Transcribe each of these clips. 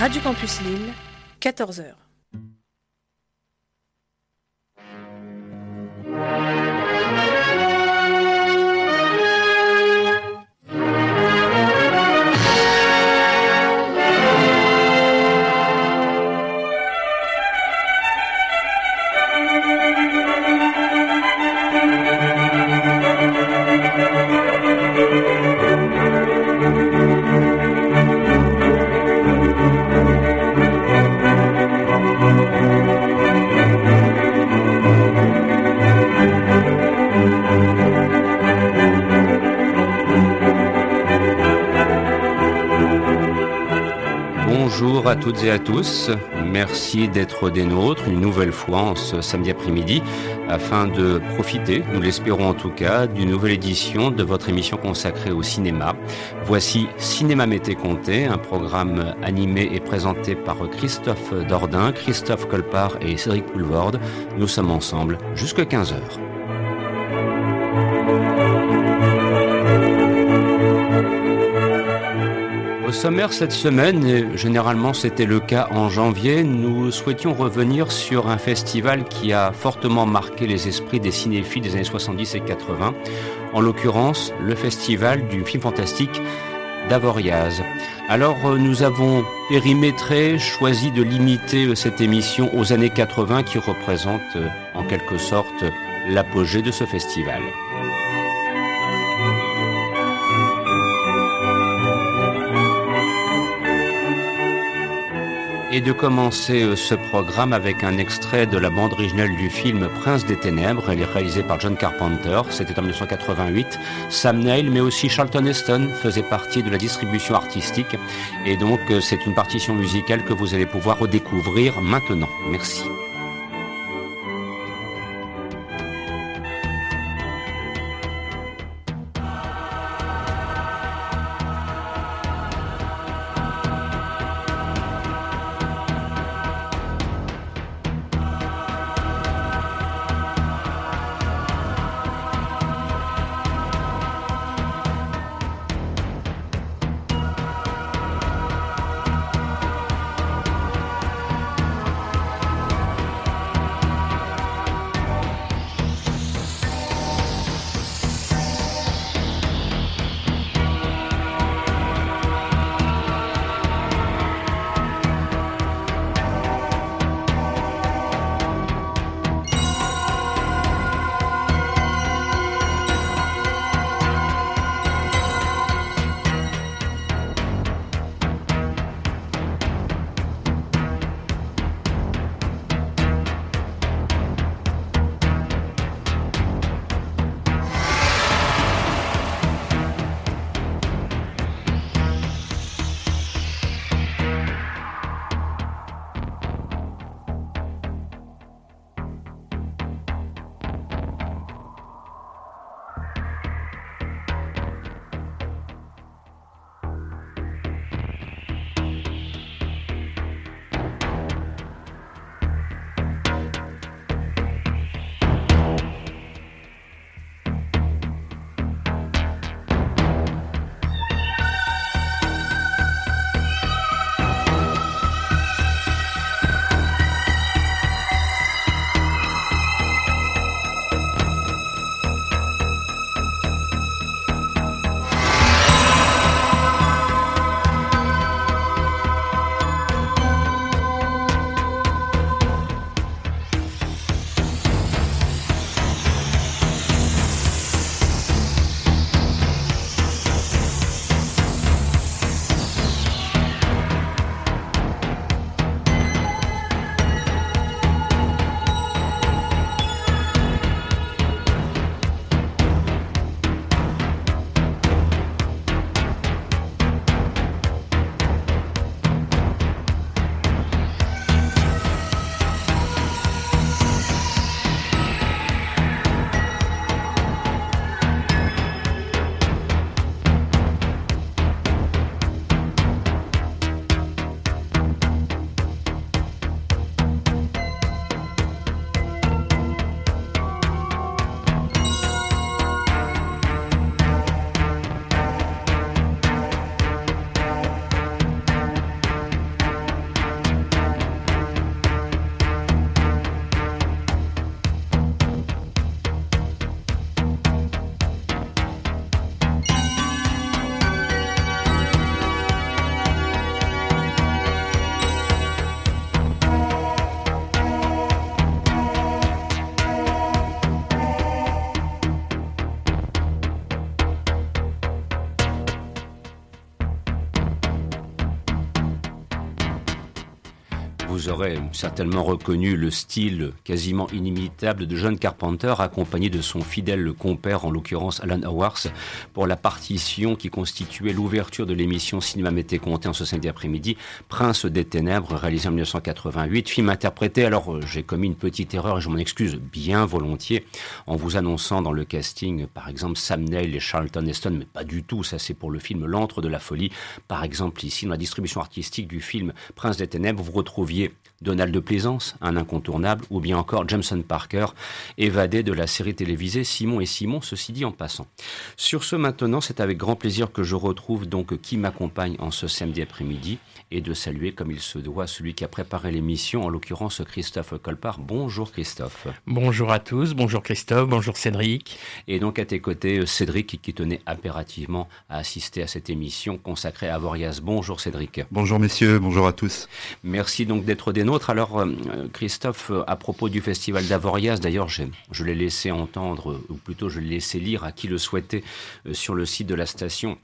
Radio Campus Lille, 14h. À toutes et à tous. Merci d'être des nôtres une nouvelle fois en ce samedi après-midi afin de profiter, nous l'espérons en tout cas, d'une nouvelle édition de votre émission consacrée au cinéma. Voici Cinéma Mété Comté, un programme animé et présenté par Christophe Dordain, Christophe Colpart et Cédric Poulvorde. Nous sommes ensemble jusqu'à 15 heures. Au sommaire cette semaine, et généralement c'était le cas en janvier, nous souhaitions revenir sur un festival qui a fortement marqué les esprits des cinéphiles des années 70 et 80, en l'occurrence le festival du film fantastique d'Avoriaz. Alors euh, nous avons périmétré, choisi de limiter euh, cette émission aux années 80 qui représentent euh, en quelque sorte l'apogée de ce festival. Et de commencer euh, ce programme avec un extrait de la bande originale du film Prince des Ténèbres. Elle est réalisée par John Carpenter. C'était en 1988. Sam Neill, mais aussi Charlton Heston faisait partie de la distribution artistique. Et donc, euh, c'est une partition musicale que vous allez pouvoir redécouvrir maintenant. Merci. Certainement reconnu le style quasiment inimitable de John Carpenter, accompagné de son fidèle compère, en l'occurrence Alan Howarth, pour la partition qui constituait l'ouverture de l'émission Cinéma Mété Comté en ce samedi après-midi, Prince des Ténèbres, réalisé en 1988, film interprété. Alors, euh, j'ai commis une petite erreur et je m'en excuse bien volontiers en vous annonçant dans le casting, par exemple, Sam Neill et Charlton Heston, mais pas du tout. Ça, c'est pour le film L'Antre de la Folie. Par exemple, ici, dans la distribution artistique du film Prince des Ténèbres, vous retrouviez Donald de Plaisance, un incontournable, ou bien encore Jameson Parker, évadé de la série télévisée Simon et Simon, ceci dit en passant. Sur ce maintenant, c'est avec grand plaisir que je retrouve donc qui m'accompagne en ce samedi après-midi et de saluer comme il se doit celui qui a préparé l'émission, en l'occurrence Christophe Colpart. Bonjour Christophe. Bonjour à tous, bonjour Christophe, bonjour Cédric. Et donc à tes côtés Cédric qui tenait impérativement à assister à cette émission consacrée à Vorias. Bonjour Cédric. Bonjour messieurs, bonjour à tous. Merci donc d'être des alors, euh, Christophe, à propos du festival d'Avoriaz, d'ailleurs, je l'ai laissé entendre, ou plutôt je l'ai laissé lire à qui le souhaitait euh, sur le site de la station.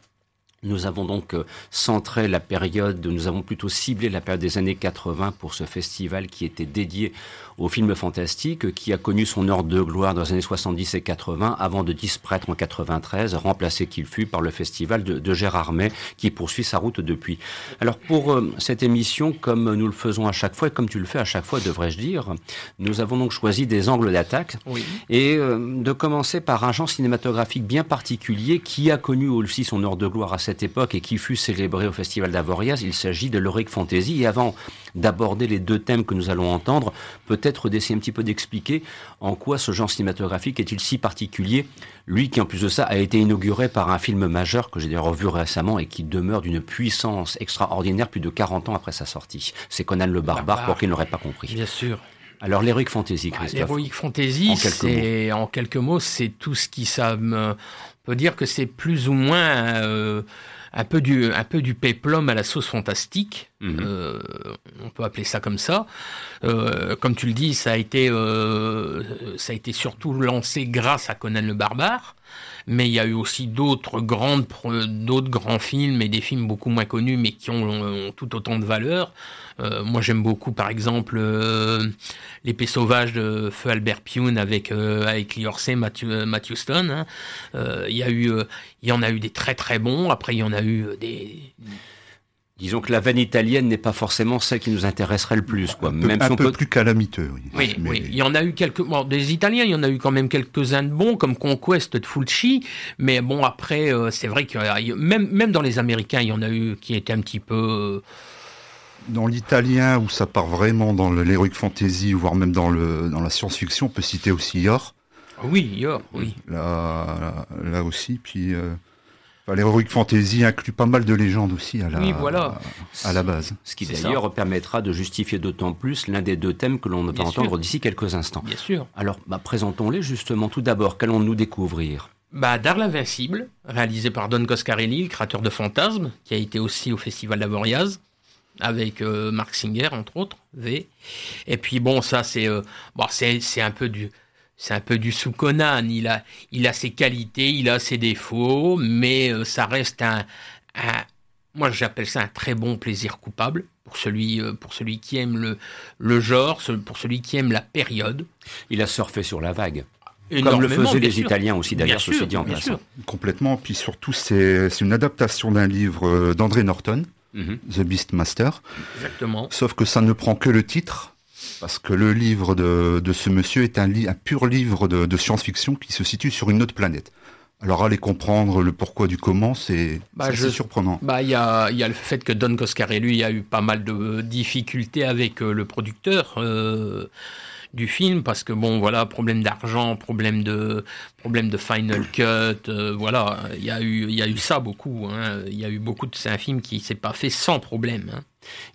Nous avons donc euh, centré la période, nous avons plutôt ciblé la période des années 80 pour ce festival qui était dédié au film fantastique, qui a connu son ordre de gloire dans les années 70 et 80 avant de disparaître en 93, remplacé qu'il fut par le festival de, Gérard May qui poursuit sa route depuis. Alors pour euh, cette émission, comme nous le faisons à chaque fois et comme tu le fais à chaque fois, devrais-je dire, nous avons donc choisi des angles d'attaque et euh, de commencer par un genre cinématographique bien particulier qui a connu aussi son ordre de gloire à cette époque et qui fut célébré au Festival d'Avoriaz. Il s'agit de l'Heroic Fantasy. Et avant d'aborder les deux thèmes que nous allons entendre, peut-être d'essayer un petit peu d'expliquer en quoi ce genre cinématographique est-il si particulier. Lui qui, en plus de ça, a été inauguré par un film majeur que j'ai d'ailleurs revu récemment et qui demeure d'une puissance extraordinaire plus de 40 ans après sa sortie. C'est Conan le Barbare, pour qui n'aurait pas compris. Bien sûr. Alors l'Heroic Fantasy, bah, Christophe. L'Heroic Fantasy, c'est en quelques mots, c'est tout ce qui ça me... On peut dire que c'est plus ou moins euh, un peu du un peu du péplum à la sauce fantastique. Mhm. Euh, on peut appeler ça comme ça. Euh, comme tu le dis, ça a été ça a été surtout lancé grâce à Conan le Barbare mais il y a eu aussi d'autres grandes, d'autres grands films et des films beaucoup moins connus, mais qui ont, tout autant de valeur. Euh, moi, j'aime beaucoup, par exemple, euh, L'épée sauvage de Feu Albert Pune avec euh, avec Lee Matthew, Matthew Stone. Hein. Il y a eu, il y en a eu des très très bons. Après, il y en a eu des Disons que la veine italienne n'est pas forcément celle qui nous intéresserait le plus, quoi. Un peu, Même un peu plus calamiteux. Oui, oui, il y en a eu quelques. Bon, des Italiens, il y en a eu quand même quelques-uns de bons, comme Conquest de Fulci. Mais bon, après, euh, c'est vrai que même même dans les Américains, il y en a eu qui étaient un petit peu. Euh, dans l'italien, où ça part vraiment dans l'heroic fantasy, voire même dans le dans la science-fiction, on peut citer aussi Yor. Oui, Yor, oui. Là, là, aussi, puis. Euh, L'Heroic Fantasy inclut pas mal de légendes aussi à la, voilà. à la base. Ce qui d'ailleurs permettra de justifier d'autant plus l'un des deux thèmes que l'on va entendre d'ici quelques instants. Bien sûr. Alors, bah, présentons-les justement. Tout d'abord, qu'allons-nous découvrir? Bah, Dar l'invincible, réalisé par Don Coscarelli, le créateur de Fantasme, qui a été aussi au Festival d'Avoriaz, avec euh, Mark Singer, entre autres, V. Et puis bon, ça, c'est euh, bon, c'est un peu du c'est un peu du sous Conan. Il a, il a ses qualités, il a ses défauts, mais euh, ça reste un, moi j'appelle ça un très bon plaisir coupable pour celui, euh, pour celui qui aime le, le genre, pour celui qui aime la période. Il a surfé sur la vague. Comme le faisaient les Italiens aussi, d'ailleurs, ceci dit en passant. Complètement. Puis surtout, c'est une adaptation d'un livre euh, d'André Norton, mhm. The Beastmaster. Exactement. Sauf que ça ne prend que le titre parce que le livre de, ce monsieur est un, un pur livre de, science-fiction qui se situe sur une autre planète. Alors aller comprendre le pourquoi du comment, c'est bah, surprenant. Bah il y a, y a, le fait que Don Coscarelli a eu pas mal de difficultés avec euh, le producteur euh, du film parce que bon voilà problème d'argent, problème de problème de final cut, euh, voilà il y a eu il y a eu ça beaucoup. Hein. Il y a eu beaucoup de c'est un film qui s'est pas fait sans problème. Hein.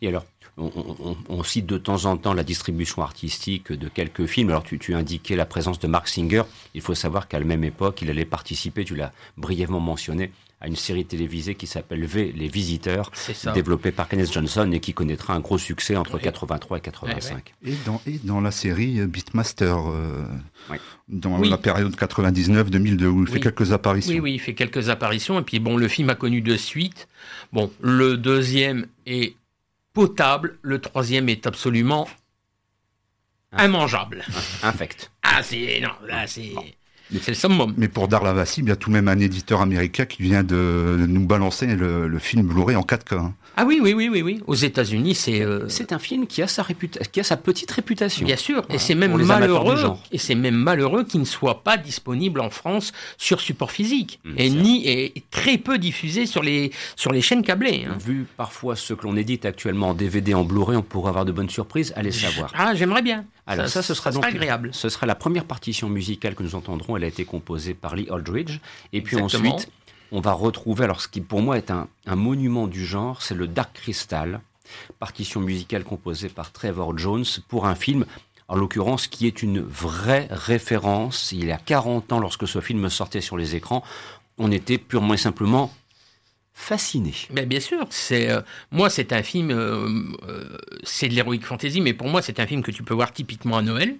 Et alors on, cite de temps en temps la distribution artistique de quelques films. Alors tu, tu indiquais la présence de Mark Singer. Il faut savoir qu'à la même époque, il allait participer, tu l'as brièvement mentionné, à une série télévisée qui s'appelle V, Les Visiteurs, développée par Kenneth Johnson et qui connaîtra un gros succès entre 83 et 85. Et dans, et dans la série Beatmaster, euh, dans la période 99-2002, où il fait quelques apparitions. Oui, oui, il fait quelques apparitions. Et puis bon, le film a connu deux suites. Bon, le deuxième est potable. Le troisième est absolument immangeable. Infect. Ah, c'est. Non, là, c'est. C'est le summum. Mais pour Darla Vassi, il y a tout de même un éditeur américain qui vient de nous balancer le, film Blu-ray en 4K. Ah oui, oui, oui, oui, oui. Aux États-Unis, c'est. Euh, c'est un film qui a sa qui a sa petite réputation. Bien sûr, et c'est même malheureux. Et c'est même malheureux qu'il ne soit pas disponible en France sur support physique mmh, et ni et très peu diffusé sur les sur les chaînes câblées. Hein. Vu parfois ce que l'on édite actuellement en DVD, en Blu-ray, on pourrait avoir de bonnes surprises. Allez savoir. Ah, j'aimerais bien. Alors ça, ce sera donc agréable. Ce sera la première partition musicale que nous entendrons. Elle a été composée par Lee Aldridge, et puis ensuite on va retrouver, alors ce qui pour moi est un, monument du genre, c'est le Dark Crystal, partition musicale composée par Trevor Jones pour un film, en l'occurrence, qui est une vraie référence. Il y a 40 ans, lorsque ce film sortait sur les écrans, on était purement et simplement fasciné. Bien sûr, c'est euh, moi c'est un film, euh, euh, c'est de l'héroïque fantasy, mais pour moi c'est un film que tu peux voir typiquement à Noël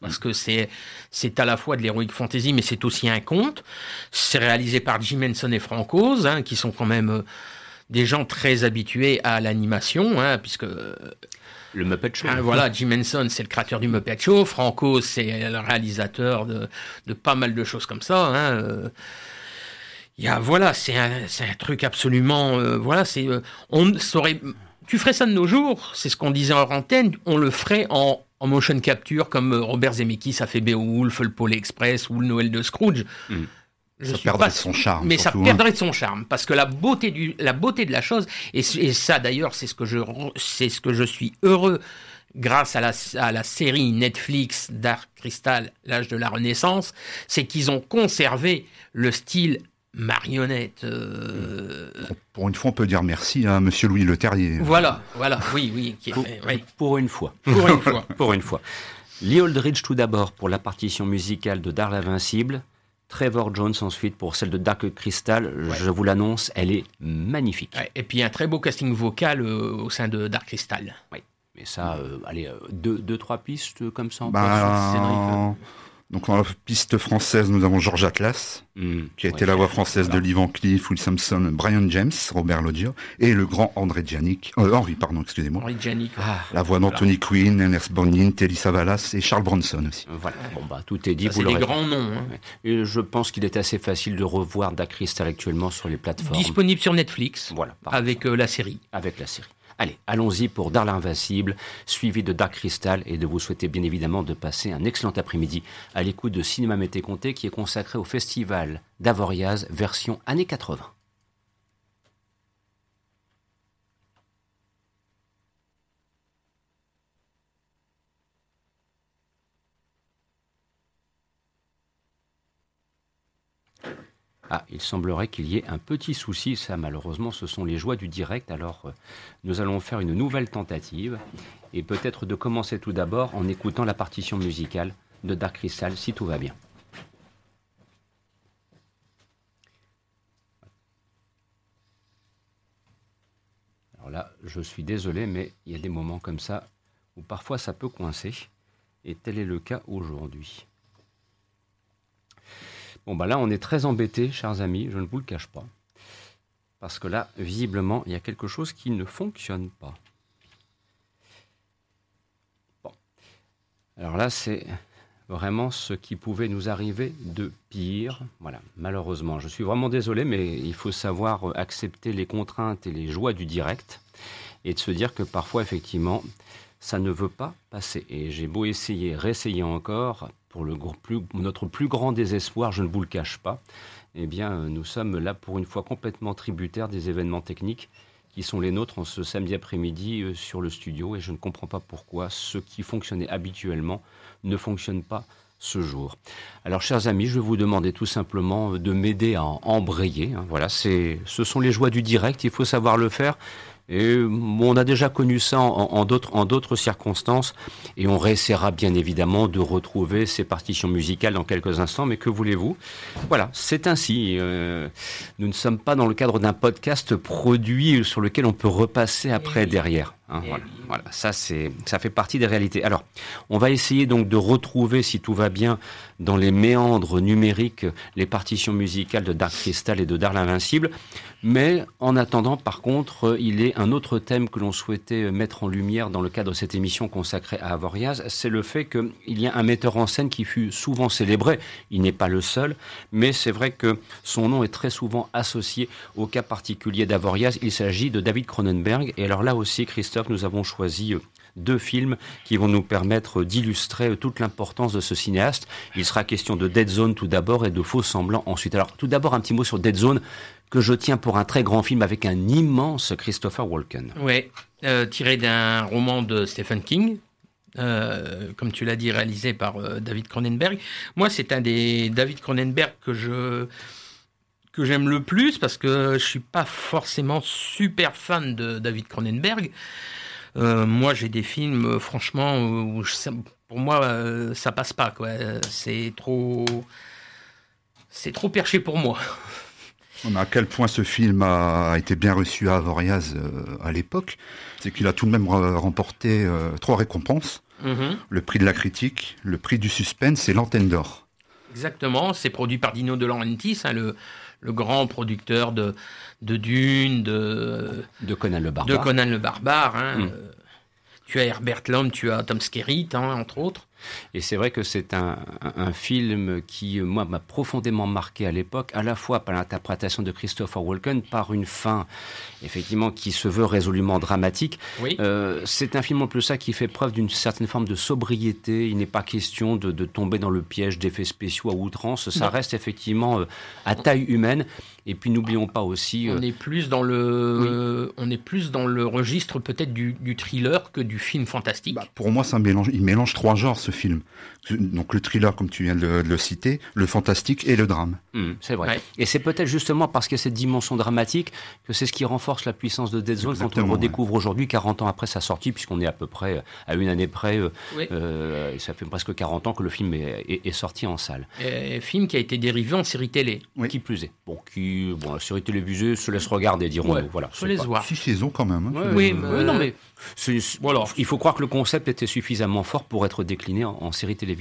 parce que c'est c'est à la fois de l'heroic fantasy, mais c'est aussi un conte. C'est réalisé par Jim Henson et Francoz, hein, qui sont quand même euh, des gens très habitués à l'animation, hein, puisque le Muppet Show. Hein, voilà, Jim Henson, c'est le créateur du Muppet Show. Franco, c'est le réalisateur de, de, pas mal de choses comme ça. Hein. Euh. Il y a, voilà, c'est un, un, truc absolument, euh, voilà, c'est, on saurait, tu ferais ça de nos jours, c'est ce qu'on disait en antenne, on le ferait en en motion capture comme euh, Robert Zemeckis a fait Beowulf, le Pôle Express ou le Noël de Scrooge. Hmm. ça perdrait son charme. Mais ça hein. perdrait de son charme parce que la beauté du, la beauté de la chose et, ça d'ailleurs c'est ce que je c'est ce que je suis heureux grâce à la, à la série Netflix Dark Crystal, l'âge de la Renaissance, c'est qu'ils ont conservé le style marionnette. Euh, pour une fois, on peut dire merci à Monsieur Louis Le Terrier. Voilà, voilà, oui, oui. pour, une fois. Pour une fois. pour une fois. Lee Aldridge tout d'abord pour la partition musicale de Darl Invincible. Trevor Jones ensuite pour celle de Dark Crystal. Je vous l'annonce, elle est magnifique. et puis un très beau casting vocal euh, au sein de Dark Crystal. Oui. Mais ça, euh, allez, deux, deux, trois pistes comme ça. Bah, donc dans la piste française, nous avons George Atlas, hmm. qui a été la voix française de Lee Van Cleef, Will Sampson, Brian James, Robert Loggia, et le grand André Janik, euh, Henri, pardon, excusez-moi. Henri Janik. Ah, la voix d'Anthony Quinn, Ernest Borgnine, Telly Savalas et Charles Bronson aussi. Voilà, bon bah tout est dit. C'est des grands noms. Hein. Et je pense qu'il est assez facile de revoir Da Crystal actuellement sur les plateformes. Disponible sur Netflix, voilà, avec euh, la série. Avec la série. Allez, allons-y pour Darl Invincible, suivi de Dark Crystal et de vous souhaiter bien évidemment de passer un excellent après-midi à l'écoute de Cinéma Mété Comté qui est consacré au festival d'Avoriaz version années 80. Ah, il semblerait qu'il y ait un petit souci. Ça, malheureusement, ce sont les joies du direct. Alors, euh, nous allons faire une nouvelle tentative et peut-être de commencer tout d'abord en écoutant la partition musicale de Dark Crystal, si tout va bien. Alors là, je suis désolé, mais il y a des moments comme ça où parfois ça peut coincer. Et tel est le cas aujourd'hui. Bon, bah là, on est très embêtés, chers amis, je ne vous le cache pas. Parce que là, visiblement, il y a quelque chose qui ne fonctionne pas. Bon. Alors là, c'est vraiment ce qui pouvait nous arriver de pire. Voilà, malheureusement. Je suis vraiment désolé, mais il faut savoir accepter les contraintes et les joies du direct et de se dire que parfois, effectivement, ça ne veut pas passer. Et j'ai beau essayer, réessayer encore, notre plus grand désespoir, je ne vous le cache pas, eh euh, nous sommes là pour une fois complètement tributaires des événements techniques qui sont les nôtres en ce samedi après-midi euh, sur le studio et je ne comprends pas pourquoi ce qui fonctionnait habituellement ne fonctionne pas ce jour. Alors, chers amis, je vais vous demander tout simplement de m'aider à embrayer. Hein. Voilà, ce sont les joies du direct. Il faut savoir le faire. Et on a déjà connu ça en, d'autres circonstances, et on réessayera bien évidemment de retrouver ces partitions musicales dans quelques instants. Mais que voulez-vous? Voilà, c'est ainsi. Euh, nous ne sommes pas dans le cadre d'un podcast produit sur lequel on peut repasser après derrière. Hein, voilà. voilà. ça c'est, ça fait partie des réalités. Alors, on va essayer donc de retrouver, si tout va bien, dans les méandres numériques, les partitions musicales de Dark Crystal et de Dark l'Invincible. Mais en attendant, par contre, euh, il est un autre thème que l'on souhaitait euh, mettre en lumière dans le cadre de cette émission consacrée à Avoriaz, c'est le fait qu'il y a un metteur en scène qui fut souvent célébré. Il n'est pas le seul, mais c'est vrai que son nom est très souvent associé au cas particulier d'Avoriaz. Il s'agit de David Cronenberg. Et alors là aussi, Christophe, nous avons choisi euh, deux films qui vont nous permettre d'illustrer toute l'importance de ce cinéaste. Il sera question de Dead Zone tout d'abord et de Faux Semblants ensuite. Alors tout d'abord un petit mot sur Dead Zone que je tiens pour un très grand film avec un immense Christopher Walken. Oui, euh, tiré d'un roman de Stephen King. Euh, comme tu l'as dit, réalisé par euh, David Cronenberg. Moi, c'est un des David Cronenberg que je que j'aime le plus parce que je suis pas forcément super fan de David Cronenberg. moi, j'ai des films, franchement, où pour moi, ça passe pas. Quoi. C'est trop, c'est trop perché pour moi. À quel point ce film a été bien reçu à Avoriaz euh, à l'époque, c'est qu'il a tout de même remporté euh, trois récompenses. Mhm. Le prix de la critique, le prix du suspense et l'antenne d'or. Exactement, c'est produit par Dino De Laurentiis, hein, le, grand producteur de, de Dune, de, de Conan le Barbare. De Conan le Barbare. Hein, mm. euh, tu as Herbert Lom, tu as Tom Skerritt, hein, entre autres. Et c'est vrai que c'est un, film qui, moi, m'a profondément marqué à l'époque, à la fois par l'interprétation de Christopher Walken, par une fin, effectivement, qui se veut résolument dramatique. Oui. Euh, c'est un film en plus ça qui fait preuve d'une certaine forme de sobriété. Il n'est pas question de, tomber dans le piège d'effets spéciaux à outrance. Ça reste effectivement euh, à taille humaine. Et puis n'oublions pas aussi. On euh, est plus dans le, on est plus dans le registre peut-être du, thriller que du film fantastique. Bah, pour moi, ça mélange, il mélange trois genres film. Donc le thriller, comme tu viens de le, citer, le fantastique et le drame. Mmh, c'est vrai. Et c'est peut-être justement parce qu'il y a cette dimension dramatique que c'est ce qui renforce la puissance de Dead Zone quand on le redécouvre aujourd'hui, 40 ans après sa sortie, puisqu'on est à peu près à une année près. Euh, euh, ça fait presque 40 ans que le film est, sorti en salle. Film qui a été dérivé en série télé. Qui plus est. Bon, qui, bon, la série télévisée se laisse regarder, dirons-nous. Voilà, se laisse voir. Six saisons quand même. Hein, oui, non mais voilà, il faut croire que le concept était suffisamment fort pour être décliné en, série télévisée.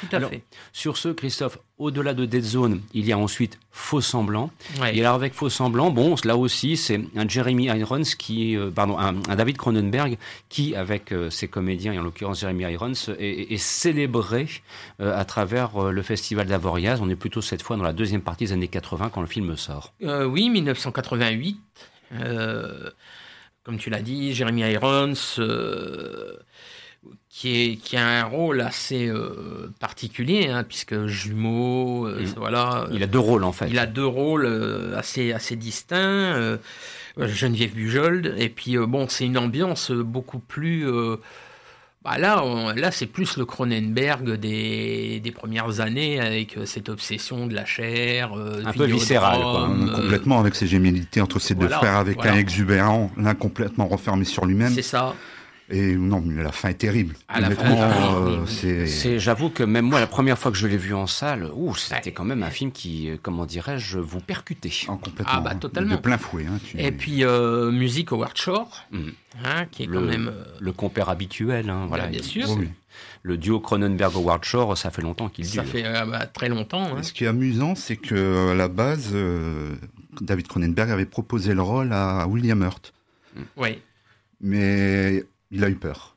Tout à fait. Sur ce, Christophe, au-delà de Dead Zone, il y a ensuite Faux Semblant. Et alors avec Faux Semblant, bon, là aussi, c'est un Jeremy Irons qui, euh, pardon, un, David Cronenberg qui, avec euh, ses comédiens, et en l'occurrence Jeremy Irons, est, célébré euh, à travers le festival d'Avoriaz. On est plutôt cette fois dans la deuxième partie des années 80 quand le film sort. oui, 1988 comme tu l'as dit, Jeremy Irons, qui, est, qui a un rôle assez euh, particulier, hein, puisque jumeau, euh, voilà. Il a deux rôles en fait. Il a deux rôles assez, assez distincts. Geneviève Bujold, et puis bon, c'est une ambiance beaucoup plus bah là, là c'est plus le Cronenberg des, des, premières années avec euh, cette obsession de la chair. Euh, un peu viscéral, euh, complètement avec ses gémillités entre ces deux frères, avec un exubérant, l'un complètement renfermé sur lui-même. C'est ça. Et non, mais la fin est terrible. À la fin, euh, c'est. J'avoue que même moi, la première fois que je l'ai vu en salle, ouh, c'était quand même un film qui, euh, comment dirais-je, vous percutait. Ah, complètement. Ah bah totalement. De plein fouet. Hein, Et puis euh, musique Howard Shore, mm. hein, qui est le, quand même le compère habituel. Hein, voilà, bien sûr. Le duo Cronenberg Howard Shore, ça fait longtemps qu'il dure. Ça fait bah, très longtemps. Hein. Ce qui est amusant, c'est que à la base, David Cronenberg avait proposé le rôle à William Hurt. Oui. Mais il a eu peur.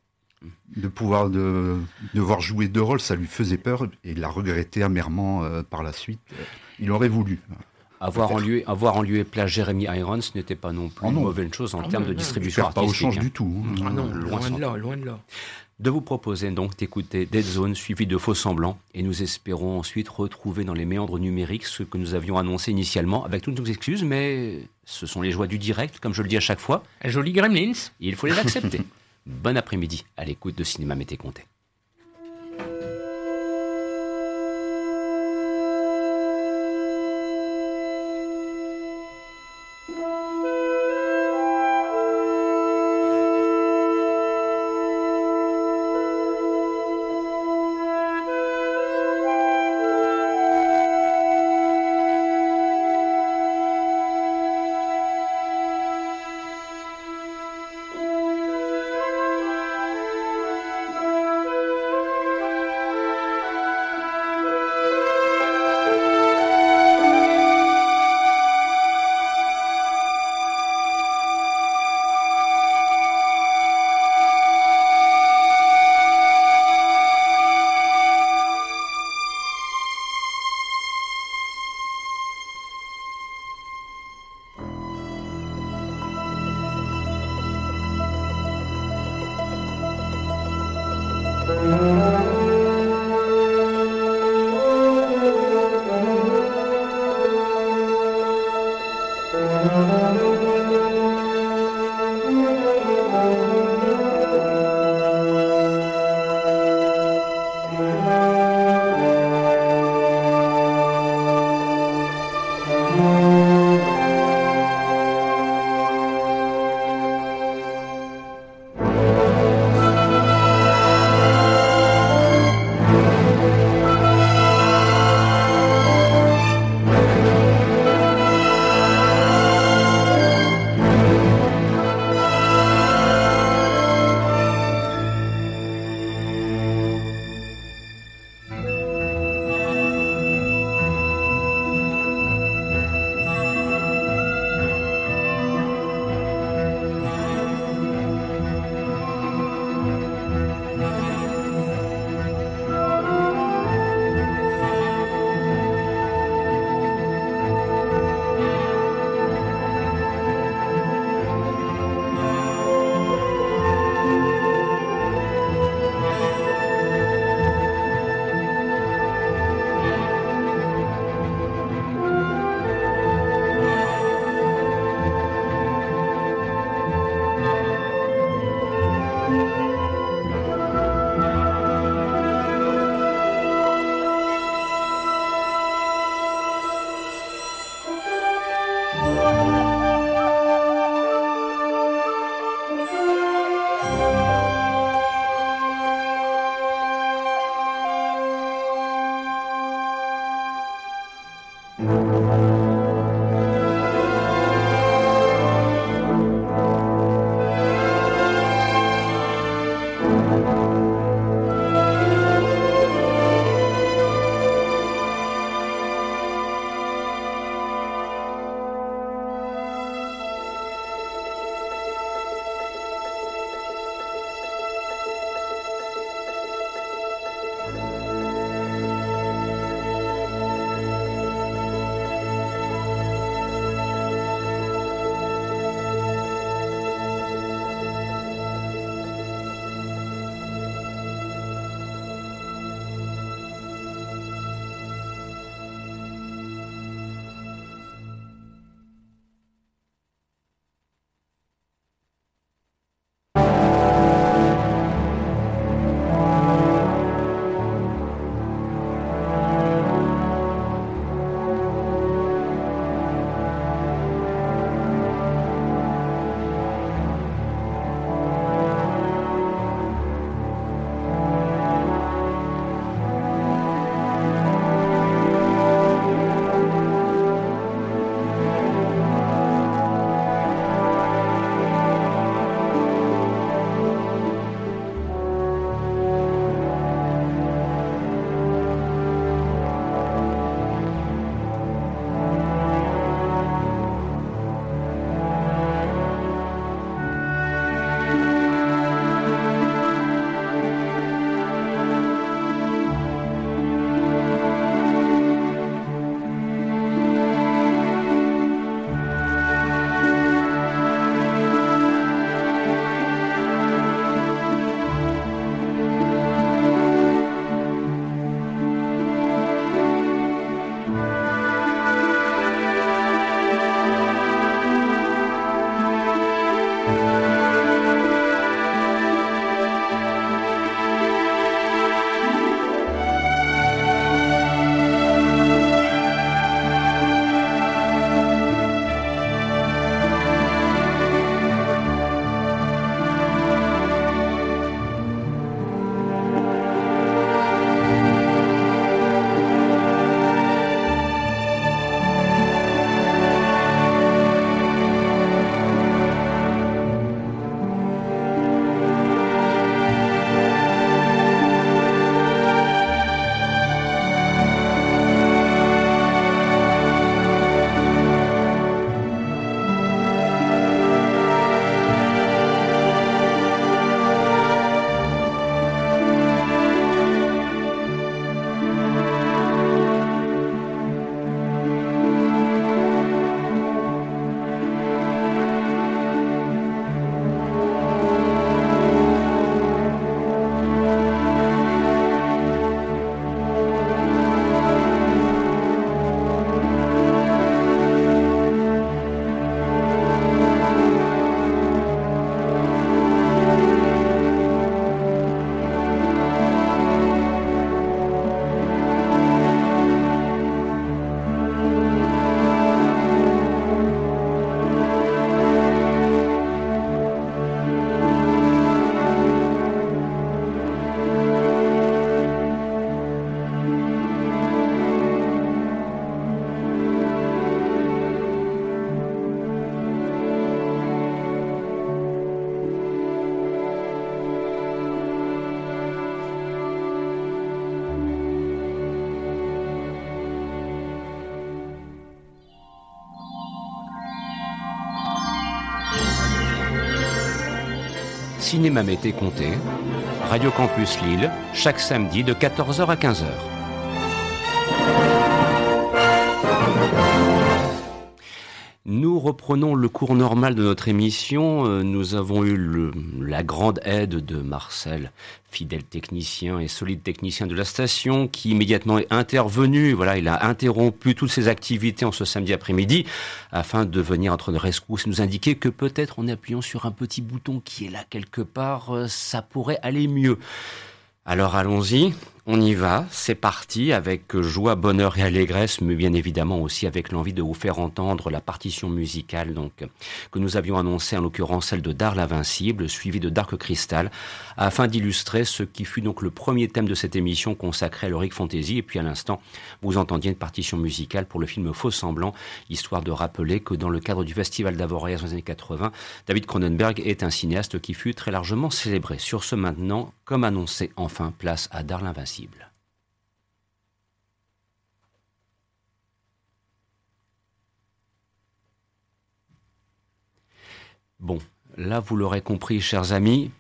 De pouvoir de, devoir jouer deux rôles, ça lui faisait peur et il l'a regretté amèrement euh, par la suite. Il aurait voulu. Avoir en, lieu, avoir en lieu et place Jeremy Irons n'était pas non plus oh une mauvaise chose en ah termes de distribution artistique. Pas au change du tout. Hein. Ah non, loin, de là, loin de là. De vous proposer donc d'écouter Dead Zone suivi de Faux Semblants et nous espérons ensuite retrouver dans les méandres numériques ce que nous avions annoncé initialement avec toutes nos excuses, mais ce sont les joies du direct, comme je le dis à chaque fois. Un joli Gremlins. Il faut les accepter. Bon après-midi à l'écoute de Cinéma Mété Comté. Cinéma Mété Comté, Radio Campus Lille, chaque samedi de 14h à 15h. Reprenons le cours normal de notre émission. Euh, nous avons eu la grande aide de Marcel, fidèle technicien et solide technicien de la station, qui immédiatement est intervenu. Voilà, il a interrompu toutes ses activités en ce samedi après-midi afin de venir entre de rescousse nous indiquer que peut-être en appuyant sur un petit bouton qui est là quelque part, euh, ça pourrait aller mieux. Alors allons-y, on y va, c'est parti avec joie, bonheur et allégresse, mais bien évidemment aussi avec l'envie de vous faire entendre la partition musicale donc que nous avions annoncée, en l'occurrence celle de Dar l'Invincible, suivie de Dark Crystal, afin d'illustrer ce qui fut donc le premier thème de cette émission consacrée à l'Heroic Fantasy. Et puis à l'instant, vous entendiez une partition musicale pour le film Faux Semblant, histoire de rappeler que dans le cadre du Festival d'Avoriaz dans les années 80, David Cronenberg est un cinéaste qui fut très largement célébré. Sur ce maintenant, comme annoncé, enfin place à Dar l'Invincible. Bon, là vous l'aurez compris, chers amis,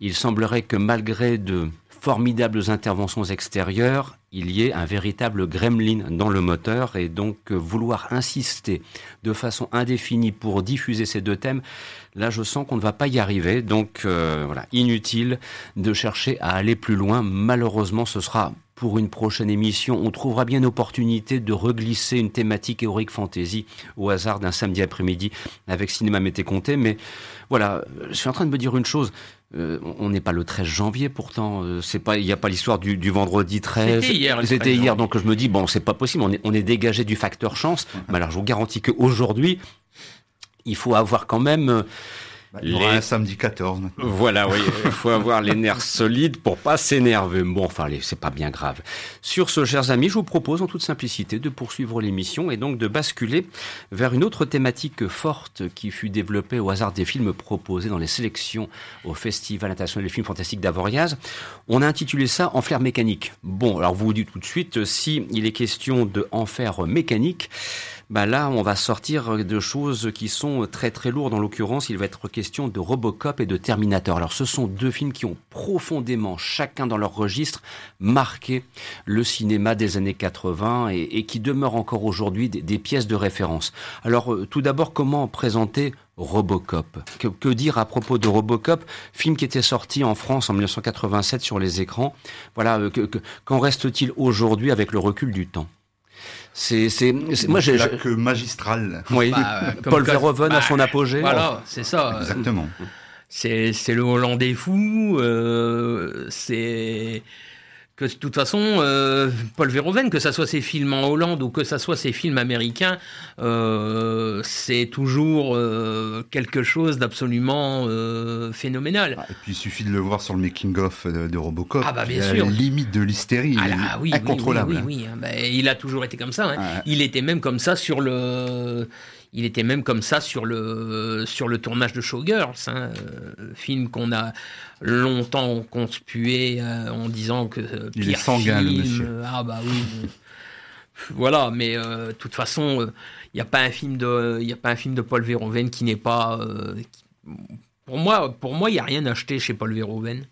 il semblerait que malgré de formidables interventions extérieures, il y ait un véritable gremlin dans le moteur et donc vouloir insister de façon indéfinie pour diffuser ces deux thèmes, là je sens qu'on ne va pas y arriver. Donc euh, voilà, inutile de chercher à aller plus loin. Malheureusement, ce sera pour une prochaine émission. On trouvera bien une opportunité de reglisser une thématique héroïque fantasy au hasard d'un samedi après-midi avec Cinéma Mété Comté. Mais voilà, je suis en train de me dire une chose. Euh, on n'est pas le 13 janvier pourtant. Euh, c'est pas, il n'y a pas l'histoire du, vendredi 13. C'était hier. C'était hier, donc je me dis bon, c'est pas possible. On est, on est dégagé du facteur chance. Mais alors, je vous garantis qu'aujourd'hui, il faut avoir quand même bah, il y aura un samedi 14 Voilà, oui, il faut avoir les nerfs solides pour pas s'énerver. Bon, enfin, c'est pas bien grave. Sur ce, chers amis, je vous propose en toute simplicité de poursuivre l'émission et donc de basculer vers une autre thématique forte qui fut développée au hasard des films proposés dans les sélections au Festival international des films fantastiques d'Avoriaz. On a intitulé ça Enfer mécanique. Bon, alors vous vous dites tout de suite, si il est question de enfer mécanique, bah là, on va sortir de choses qui sont très très lourdes. En l'occurrence, il va être question de Robocop et de Terminator. Alors, ce sont deux films qui ont profondément, chacun dans leur registre, marqué le cinéma des années 80 et, qui demeurent encore aujourd'hui des, pièces de référence. Alors, euh, tout d'abord, comment présenter Robocop? Que, dire à propos de Robocop, film qui était sorti en France en 1987 sur les écrans. Voilà, euh, qu'en reste-t-il aujourd'hui avec le recul du temps? C'est, c'est, moi, j'ai que magistral. Oui. Bah, Paul Verhoeven à son apogée. Voilà, c'est ça. Exactement. C'est, c'est le Hollandais fou. Euh, c'est que de toute façon, euh, Paul Verhoeven, que ça soit ses films en Hollande ou que ça soit ses films américains, euh, c'est toujours euh, quelque chose d'absolument phénoménal. Ah, et puis il suffit de le voir sur le making-of de, Robocop. Ah bah bien sûr. La limite de l'hystérie, ah oui, incontrôlable. Oui, oui, oui, hein. bah, il a toujours été comme ça. Hein. Il était même comme ça sur le il était même comme ça sur le, sur le tournage de Showgirls, hein, euh, film qu'on a longtemps conspué euh, en disant que euh, il est sanguin, le monsieur. ah bah oui. voilà, mais de toute façon, il n'y a pas un film de, il a pas un film de Paul Verhoeven qui n'est pas, pour moi, pour moi, il n'y a rien acheté chez Paul Verhoeven.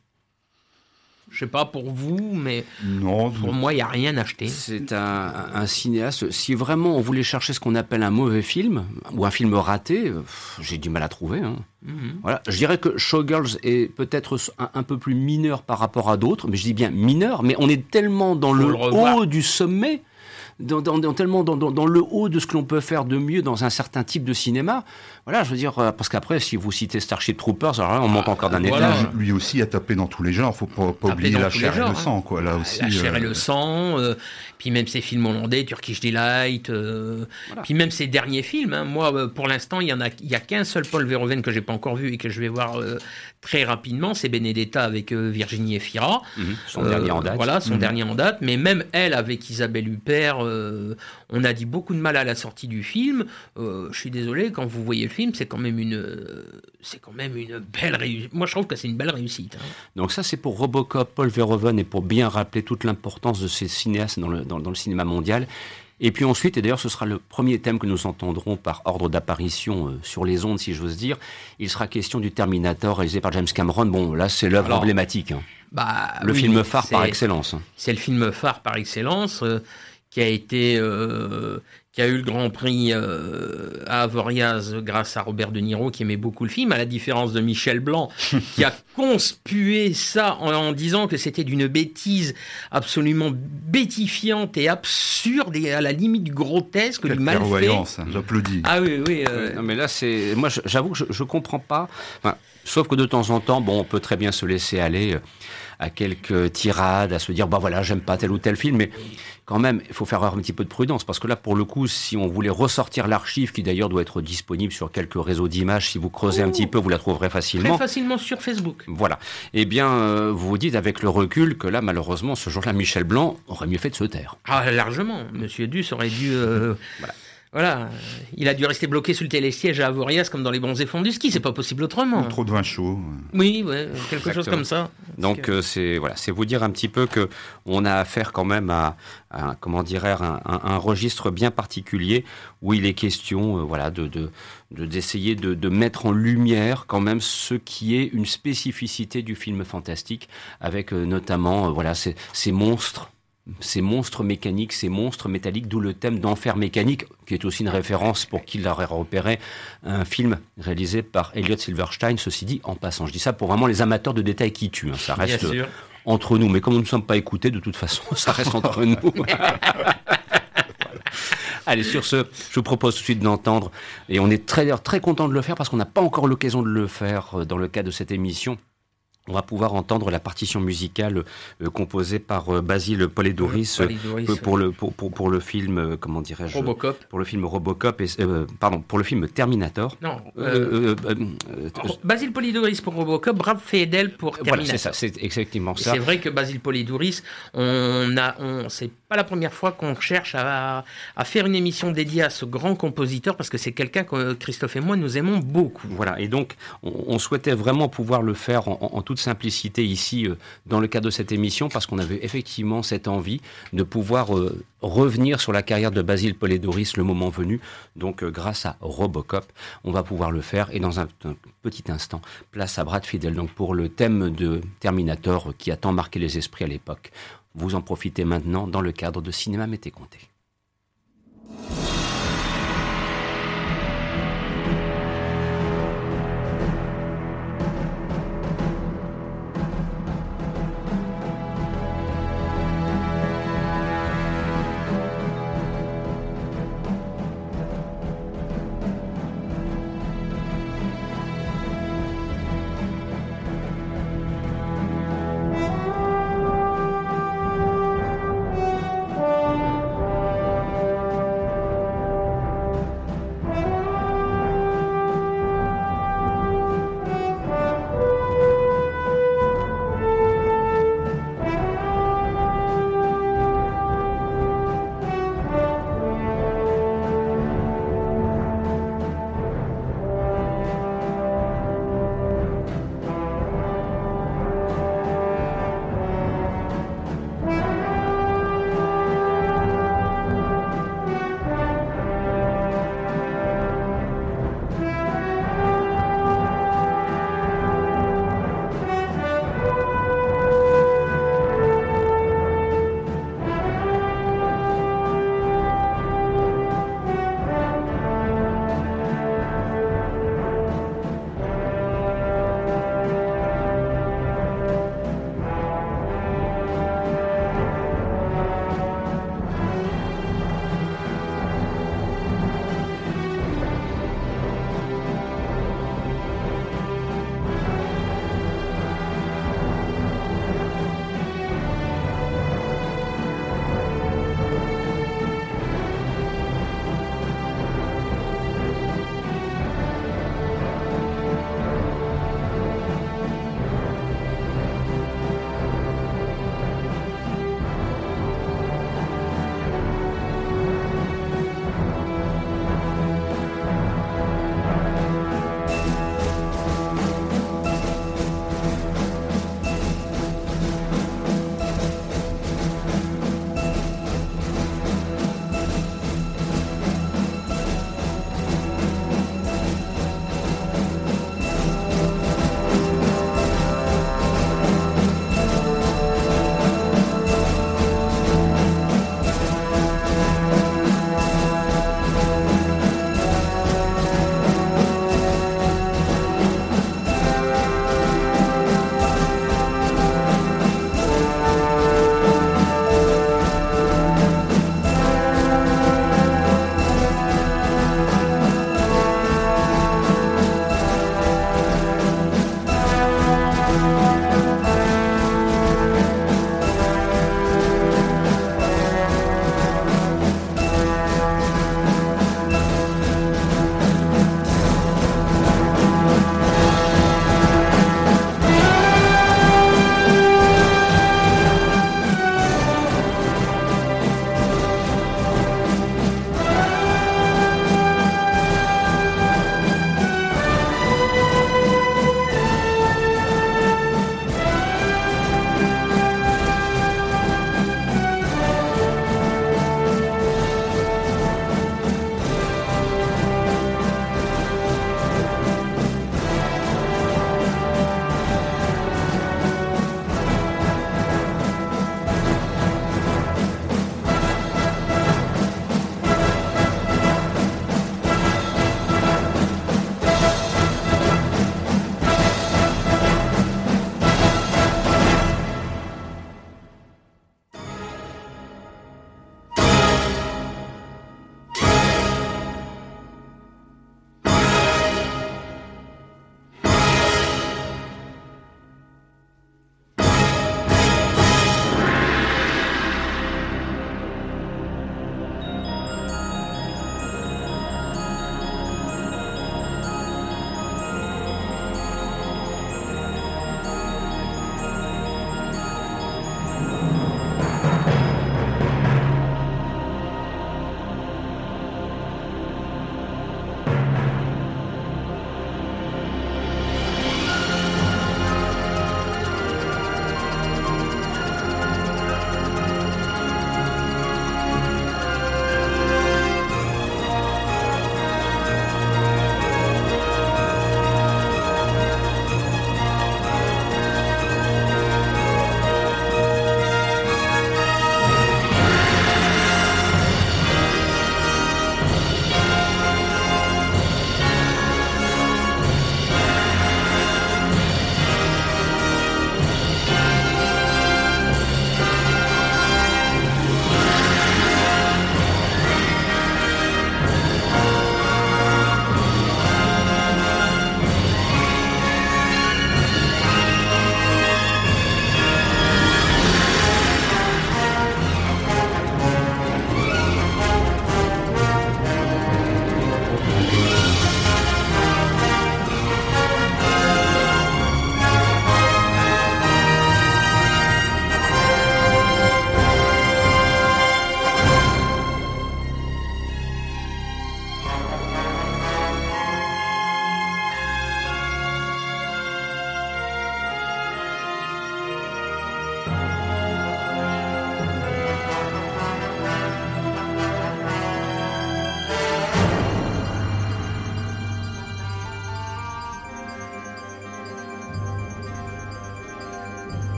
Je sais pas pour vous, mais non, pour moi, il n'y a rien acheté. C'est un, cinéaste. Si vraiment on voulait chercher ce qu'on appelle un mauvais film ou un film raté, j'ai du mal à trouver. Hein. Mhm. Voilà. Je dirais que Showgirls est peut-être un, peu plus mineur par rapport à d'autres, mais je dis bien mineur, mais on est tellement dans le, haut du sommet dans, tellement dans, le haut de ce que l'on peut faire de mieux dans un certain type de cinéma. Voilà, je veux dire, euh, parce qu'après, si vous citez Starship Troopers, alors là, on monte encore d'un étage. Lui aussi a tapé dans tous les genres, faut pas, pas oublier la chair et le hein. sang, quoi. Là aussi. La chair et le euh, sang, euh, puis même ses films hollandais, Turkish Delight, puis même ses derniers films. Hein. Moi, pour l'instant, il y en a, il y a qu'un seul Paul Verhoeven que j'ai pas encore vu et que je vais voir très rapidement, c'est Benedetta avec Virginie Efira. Mhm. son dernier en date. Voilà, son mhm. dernier en date. Mais même elle, avec Isabelle Huppert, on a dit beaucoup de mal à la sortie du film. je suis désolé, quand vous voyez le film, c'est quand même une, c'est quand même une belle réussite. Moi, je trouve que c'est une belle réussite. Hein. Donc ça, c'est pour Robocop, Paul Verhoeven, et pour bien rappeler toute l'importance de ces cinéastes dans le, dans, le cinéma mondial. Et puis ensuite, et d'ailleurs ce sera le premier thème que nous entendrons par ordre d'apparition euh, sur les ondes, si j'ose dire, il sera question du Terminator réalisé par James Cameron. Bon, là c'est l'œuvre emblématique. Hein. Bah, le film phare par excellence. C'est le film phare par excellence. Euh, qui a été euh, qui a eu le Grand Prix euh, à Avoriaz grâce à Robert De Niro qui aimait beaucoup le film, à la différence de Michel Blanc qui a conspué ça en, disant que c'était d'une bêtise absolument bétifiante et absurde et à la limite grotesque, du mal fait. Hein, j'applaudis. Ah oui, oui. Euh... Non, mais là, c'est moi, j'avoue que je, je comprends pas. Enfin, sauf que de temps en temps, bon, on peut très bien se laisser aller à quelques tirades, à se dire, bah voilà, j'aime pas tel ou tel film, mais quand même, il faut faire un petit peu de prudence, parce que là, pour le coup, si on voulait ressortir l'archive, qui d'ailleurs doit être disponible sur quelques réseaux d'images, si vous creusez un petit peu, vous la trouverez facilement. Très facilement sur Facebook. Voilà. Eh bien, euh, vous vous dites avec le recul que là, malheureusement, ce jour-là, Michel Blanc aurait mieux fait de se taire. Ah, largement. Monsieur Duss aurait dû... Euh, voilà voilà, il a dû rester bloqué sur le télésiège à Avoriaz comme dans les bons fonds du ski, c'est pas possible autrement. trop de vin chaud. Oui, quelque chose comme ça. Donc euh, c'est voilà, c'est vous dire un petit peu que on a affaire quand même à, comment dirais un, un, registre bien particulier où il est question euh, voilà de d'essayer de, de, mettre en lumière quand même ce qui est une spécificité du film fantastique avec euh, notamment voilà ces, ces monstres ces monstres mécaniques, ces monstres métalliques, d'où le thème d'enfer mécanique, qui est aussi une référence pour qui l'aurait repéré, un film réalisé par Elliot Silverstein, ceci dit, en passant. Je dis ça pour vraiment les amateurs de détails qui tuent, hein. ça reste entre nous, mais comme nous ne sommes pas écoutés, de toute façon, ça reste entre nous. Allez, sur ce, je vous propose tout de suite d'entendre, et on est très, très content de le faire parce qu'on n'a pas encore l'occasion de le faire euh, dans le cadre de cette émission on va pouvoir entendre la partition musicale euh, composée par euh, Basile Polidoris, euh, pour, le pour, pour, le film comment dirais-je Robocop. pour le film Robocop et pardon pour le film Terminator. Non Basile Polidoris pour Robocop Brad Fedel pour Terminator. voilà c'est ça c'est exactement ça. c'est vrai que Basile Polidoris on a on c'est pas la première fois qu'on cherche à, à, faire une émission dédiée à ce grand compositeur parce que c'est quelqu'un que Christophe et moi nous aimons beaucoup. Voilà et donc on, souhaitait vraiment pouvoir le faire en, en, en simplicité ici euh, dans le cadre de cette émission parce qu'on avait effectivement cette envie de pouvoir euh, revenir sur la carrière de Basile Polidoris le moment venu. Donc euh, grâce à Robocop, on va pouvoir le faire et dans un, petit instant, place à Brad Fidel donc pour le thème de Terminator qui a tant marqué les esprits à l'époque. Vous en profitez maintenant dans le cadre de Cinéma Mété Comté.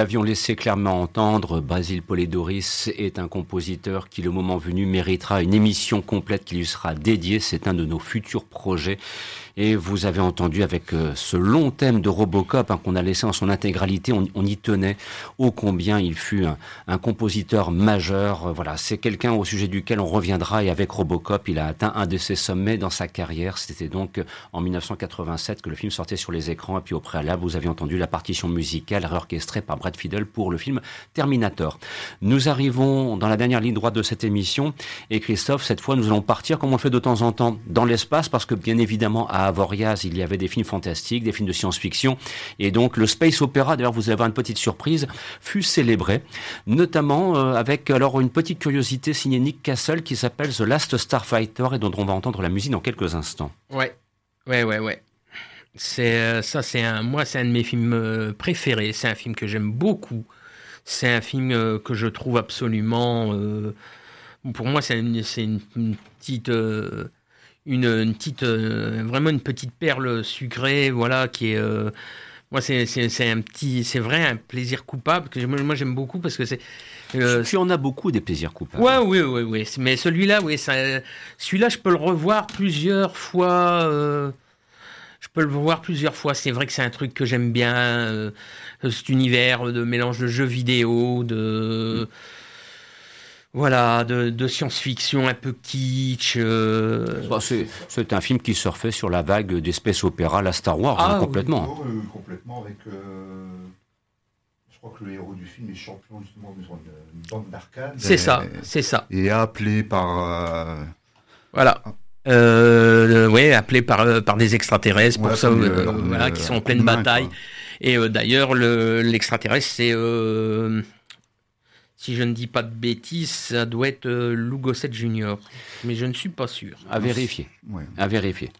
L'avions laissé clairement entendre, Basile Polidoris est un compositeur qui, le moment venu, méritera une émission complète qui lui sera dédiée. C'est un de nos futurs projets. Et vous avez entendu avec euh, ce long thème de Robocop hein, qu'on a laissé en son intégralité, on, y tenait ô combien il fut un, compositeur majeur. Euh, voilà, c'est quelqu'un au sujet duquel on reviendra et avec Robocop, il a atteint un de ses sommets dans sa carrière. C'était donc euh, en 1987 que le film sortait sur les écrans et puis au préalable, vous avez entendu la partition musicale réorchestrée par Brad Fiedel pour le film Terminator. Nous arrivons dans la dernière ligne droite de cette émission et Christophe, cette fois, nous allons partir comme on le fait de temps en temps dans l'espace parce que bien évidemment Avoriaz, il y avait des films fantastiques, des films de science-fiction. Et donc le space opéra, d'ailleurs vous allez avoir une petite surprise, fut célébré, notamment euh, avec alors une petite curiosité signée Nick Castle qui s'appelle The Last Starfighter et dont on va entendre la musique dans quelques instants. Ouais, ouais, ouais, ouais. C'est euh, ça, c'est un, moi, c'est un de mes films euh, préférés. C'est un film que j'aime beaucoup. C'est un film que je trouve absolument. pour moi, c'est une, une, petite une, petite, euh, vraiment une petite perle sucrée, voilà, qui est. Euh, moi, c'est un petit, c'est vrai un plaisir coupable que moi j'aime beaucoup parce que c'est. Euh, tu en as beaucoup des plaisirs coupables. Ouais, oui, oui, oui. Mais celui-là, oui, celui-là, je peux le revoir plusieurs fois. je peux le revoir plusieurs fois. C'est vrai que c'est un truc que j'aime bien, cet univers de mélange de jeux vidéo, de. Voilà, de, science-fiction un peu kitsch. Euh. Bah, c'est un film qui surfait sur la vague d'espèces opéra, la Star Wars, hein, ah, complètement. Oui. Euh, complètement, avec. Euh, je crois que le héros du film est champion justement d'une une bande d'arcade. C'est ça, c'est ça. Et appelé par. Voilà. Euh, ouais, appelé par, par des extraterrestres pour ça, voilà, qui sont en pleine bataille. Et d'ailleurs, l'extraterrestre, c'est si je ne dis pas de bêtises, ça doit être euh, Lou Gossett Junior. Mais je ne suis pas sûr. À vérifier. À vérifier.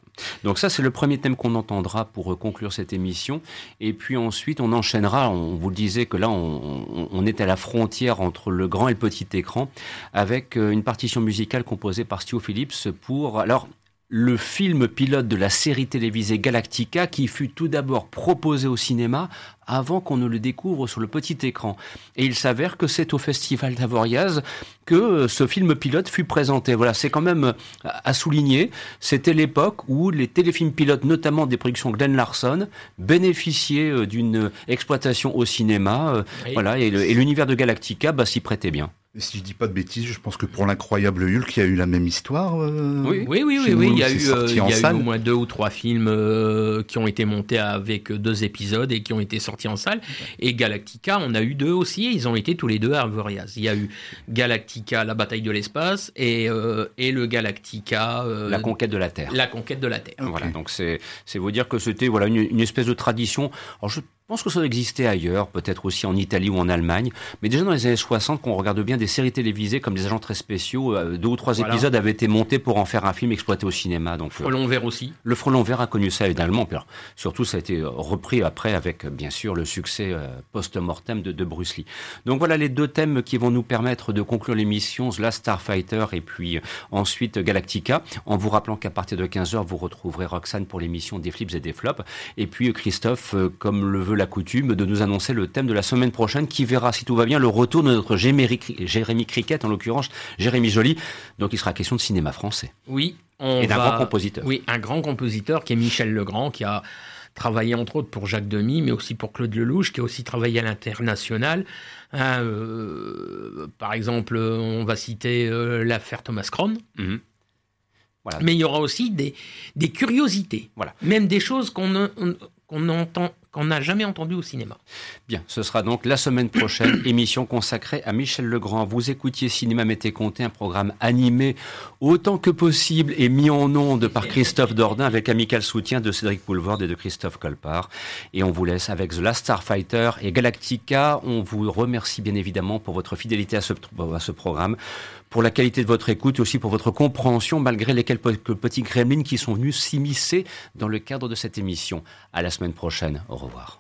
Donc ça, c'est le premier thème qu'on entendra pour euh, conclure cette émission. Et puis ensuite, on enchaînera, on vous le disait que là, on, est à la frontière entre le grand et le petit écran, avec euh, une partition musicale composée par Stu Phillips pour... Alors, le film pilote de la série télévisée Galactica qui fut tout d'abord proposé au cinéma avant qu'on ne le découvre sur le petit écran. Et il s'avère que c'est au Festival d'Avoriaz que euh, ce film pilote fut présenté. Voilà, c'est quand même euh, à souligner. C'était l'époque où les téléfilms pilotes, notamment des productions Glenn Larson, bénéficiaient euh, d'une exploitation au cinéma. Voilà, et l'univers de Galactica bah, s'y prêtait bien. Et si je dis pas de bêtises, je pense que pour l'incroyable Hulk, il y a eu la même histoire. oui, oui, oui, oui, Il y a eu, il y a eu au moins deux ou trois films qui ont été montés avec deux épisodes et qui ont été sortis en salle. Et Galactica, on a eu deux aussi, ils ont été tous les deux à Avoriaz. Il y a eu Galactica, la bataille de l'espace, et, euh, et le Galactica... Euh, la conquête de la Terre. La conquête de la Terre. Voilà, donc c'est vous dire que c'était voilà, une, une, espèce de tradition. Alors je pense que ça existait ailleurs, peut-être aussi en Italie ou en Allemagne, mais déjà dans les années 60, quand on regarde bien des séries télévisées comme des agents très spéciaux, euh, deux ou trois épisodes avaient été montés pour en faire un film exploité au cinéma. Donc, euh, Frelon vert aussi. Le Frelon vert a connu ça également. surtout, ça a été repris après avec, bien sûr, le succès euh, post-mortem de, de, Bruce Lee. Donc voilà les deux thèmes qui vont nous permettre de conclure l'émission, The Last Starfighter et puis ensuite Galactica, en vous rappelant qu'à partir de 15h, vous retrouverez Roxane pour l'émission des flips et des flops. Et puis Christophe, comme le veut la coutume de nous annoncer le thème de la semaine prochaine qui verra, si tout va bien, le retour de notre Jérémy Cricket, en l'occurrence Jérémy Joly. Donc il sera question de cinéma français. Oui. On Et d'un grand compositeur. Oui, un grand compositeur qui est Michel Legrand, qui a travaillé entre autres pour Jacques Demy, mais aussi pour Claude Lelouch, qui a aussi travaillé à l'international. Hein, euh, par exemple, on va citer euh, l'affaire Thomas Crown. Mhm. Voilà. Mais il y aura aussi des, des curiosités, voilà. même des choses qu'on qu'on entend qu'on n'a jamais entendu au cinéma. Bien, ce sera donc la semaine prochaine, émission consacrée à Michel Legrand. Vous écoutiez Cinéma Mété Comté, un programme animé autant que possible et mis en onde par Christophe Dordain avec amical soutien de Cédric Poulvord et de Christophe Colpart. Et on vous laisse avec The Last Starfighter et Galactica. On vous remercie bien évidemment pour votre fidélité à ce, à ce programme pour la qualité de votre écoute et aussi pour votre compréhension malgré les quelques petits gremlins qui sont venus s'immiscer dans le cadre de cette émission. À la semaine prochaine. Au revoir.